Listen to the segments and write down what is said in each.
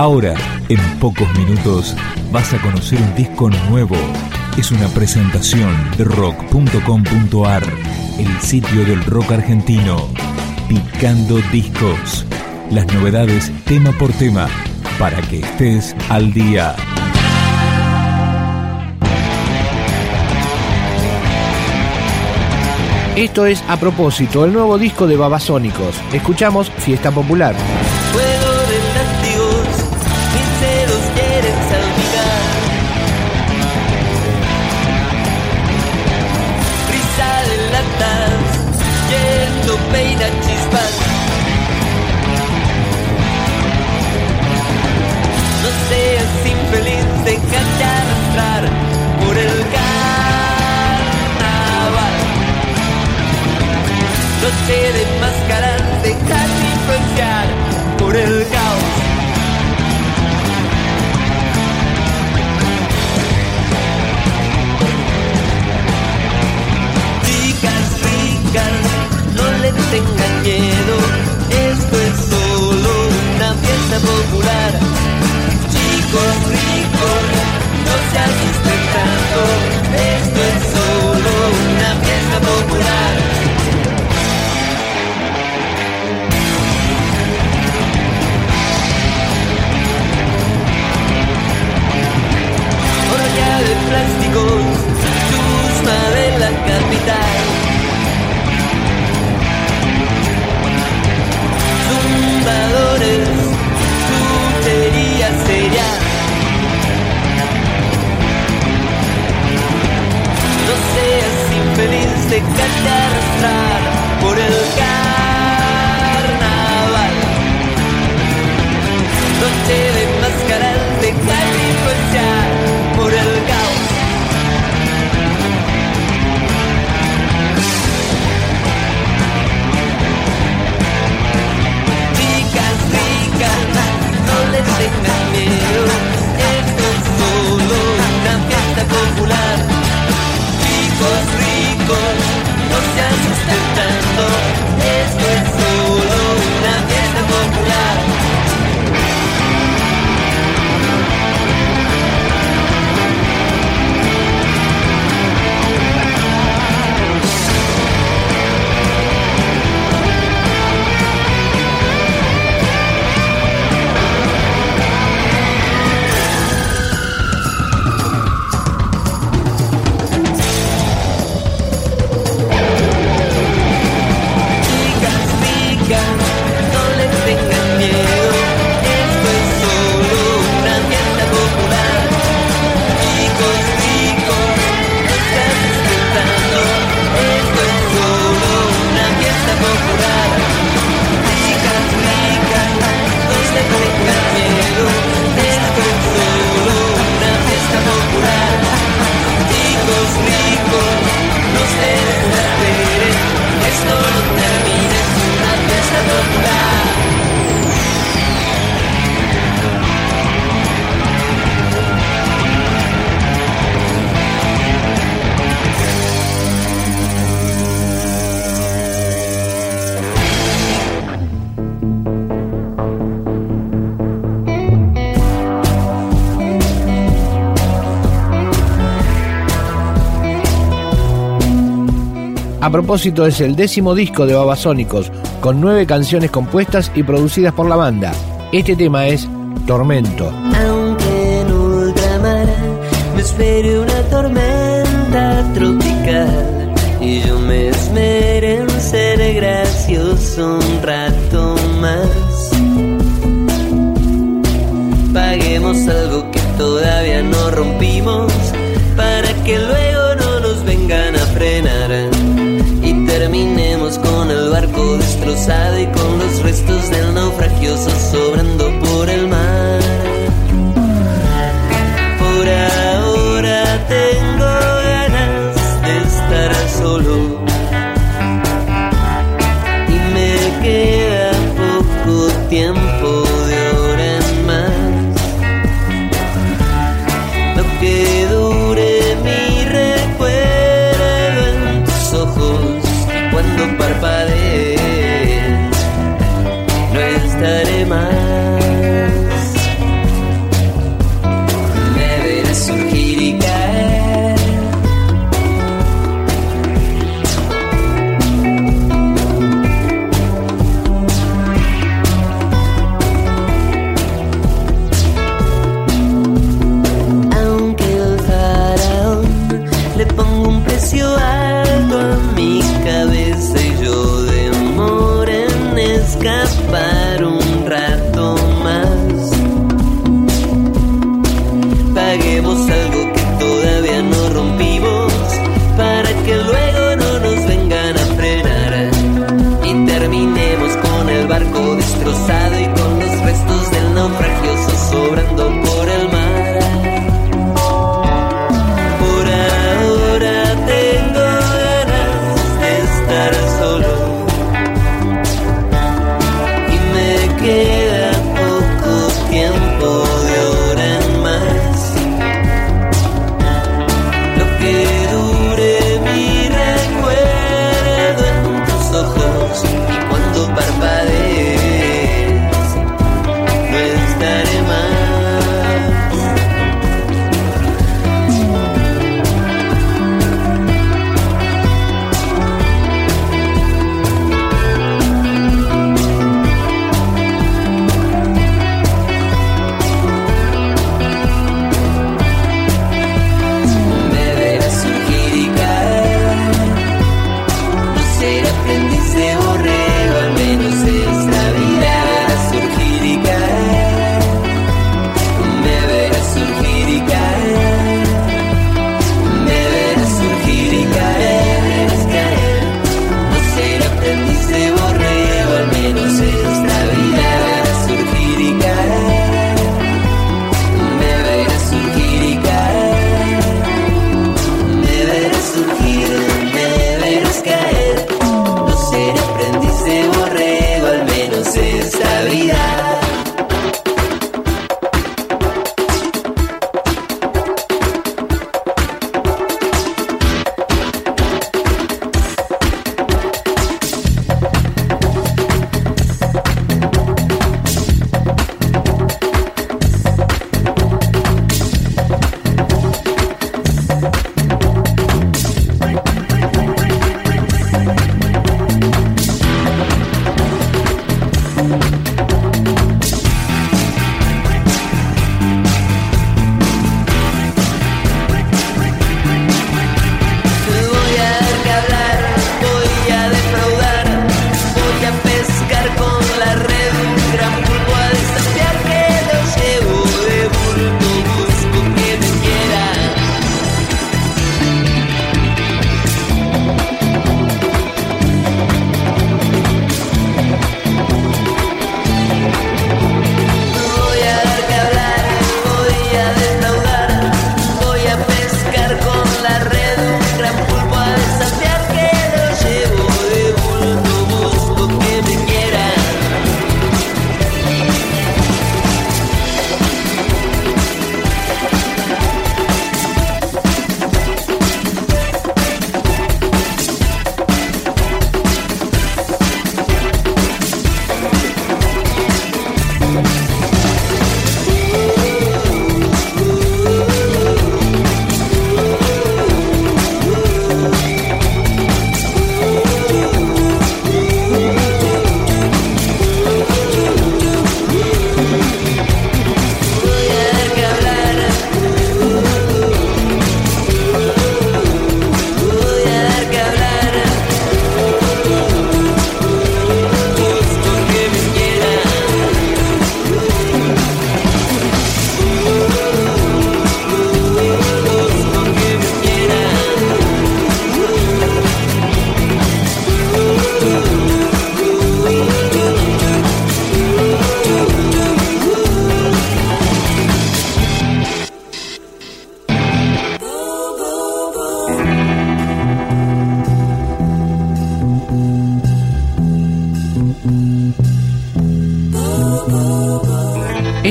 Ahora, en pocos minutos, vas a conocer un disco nuevo. Es una presentación de rock.com.ar, el sitio del rock argentino. Picando discos. Las novedades tema por tema, para que estés al día. Esto es a propósito, el nuevo disco de Babasónicos. Escuchamos Fiesta Popular. A propósito, es el décimo disco de Babasónicos, con nueve canciones compuestas y producidas por la banda. Este tema es Tormento. Aunque en ultramar me espere una tormenta tropical y yo me esmeré en ser gracioso un rato más. Paguemos algo que todavía no rompimos para que luego study my entregue emoção. correr.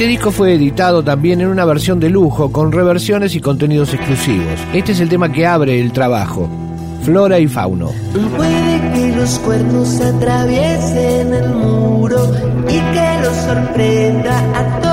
Este disco fue editado también en una versión de lujo, con reversiones y contenidos exclusivos. Este es el tema que abre el trabajo, Flora y Fauno. Puede que los cuernos atraviesen el muro y que los sorprenda a todos.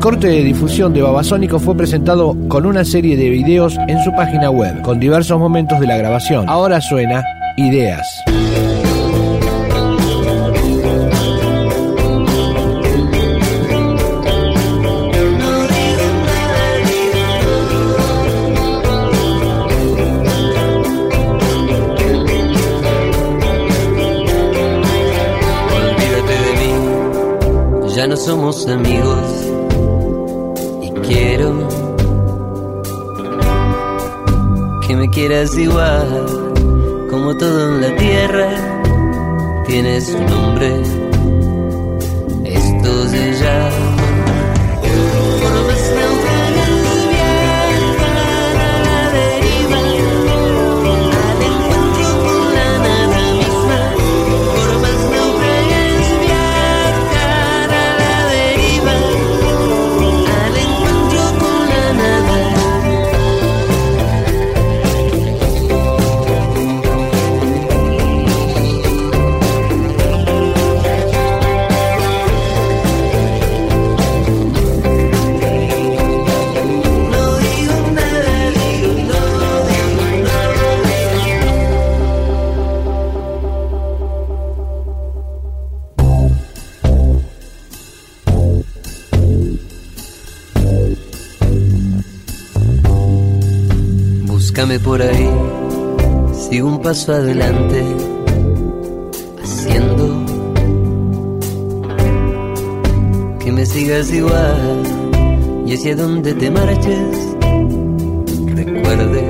El corte de difusión de Babasónico fue presentado con una serie de videos en su página web, con diversos momentos de la grabación. Ahora suena Ideas. Olvídate de mí, ya no somos amigos. eras igual, como todo en la tierra, tiene su nombre. búscame por ahí, sigo un paso adelante, haciendo que me sigas igual. Y hacia donde te marches, recuerde